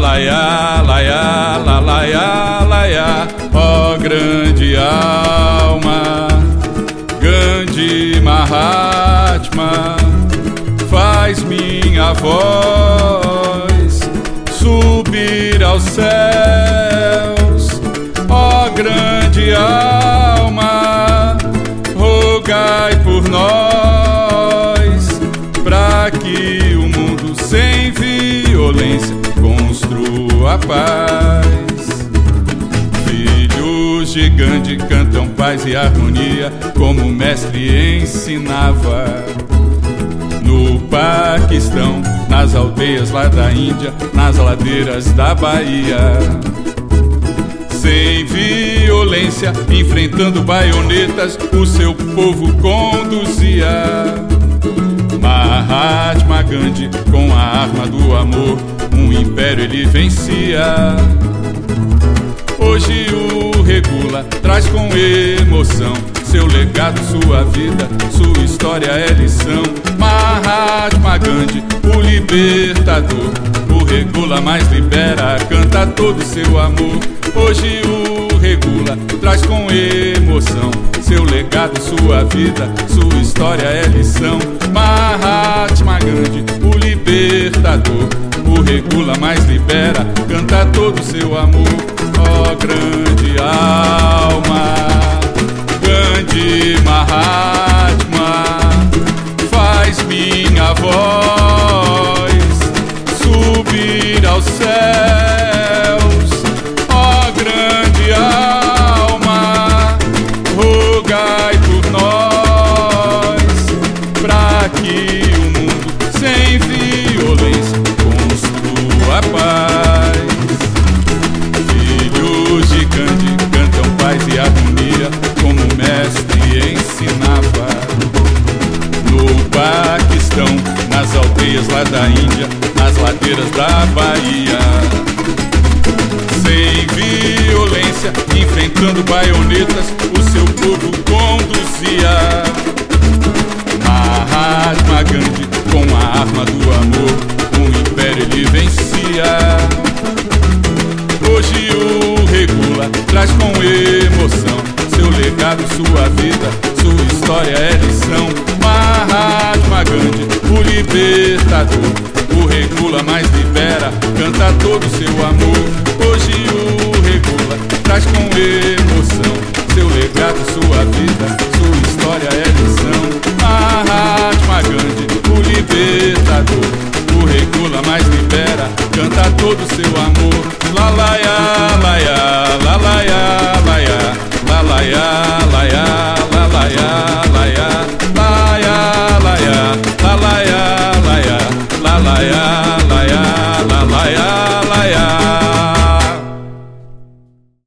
laia, la laia, laia, ó grande alma, Gandhi Mahatma, faz minha voz subir aos céus, ó grande alma, rogai por nós, a paz. Filhos de Gandhi cantam paz e harmonia, como o mestre ensinava. No Paquistão, nas aldeias lá da Índia, nas ladeiras da Bahia. Sem violência, enfrentando baionetas, o seu povo conduzia. Gandhi, com a arma do amor, um império ele vencia. Hoje o regula, traz com emoção seu legado, sua vida, sua história é lição. Mahatma Gandhi, o libertador, o regula mais libera, canta todo seu amor. Hoje o regula, traz com emoção seu legado, sua vida, sua história é lição. Regula mais libera, canta todo seu amor. Ó oh, grande alma, Gandhi Mahatma, faz minha voz subir aos céus. Filhos de Gandhi cantam paz e harmonia, como o mestre ensinava. No Paquistão, nas aldeias lá da Índia, nas ladeiras da Bahia. Sem violência, enfrentando baionetas, o seu povo conduzia. Emoção seu legado, sua vida, sua história é lição. Mahatma Gandhi, o libertador, o regula mais libera, canta todo seu amor. Hoje o regula, traz com emoção seu legado, sua vida, sua história é lição. Mahatma Gandhi, o libertador, o regula mais libera, canta todo seu amor. La ya,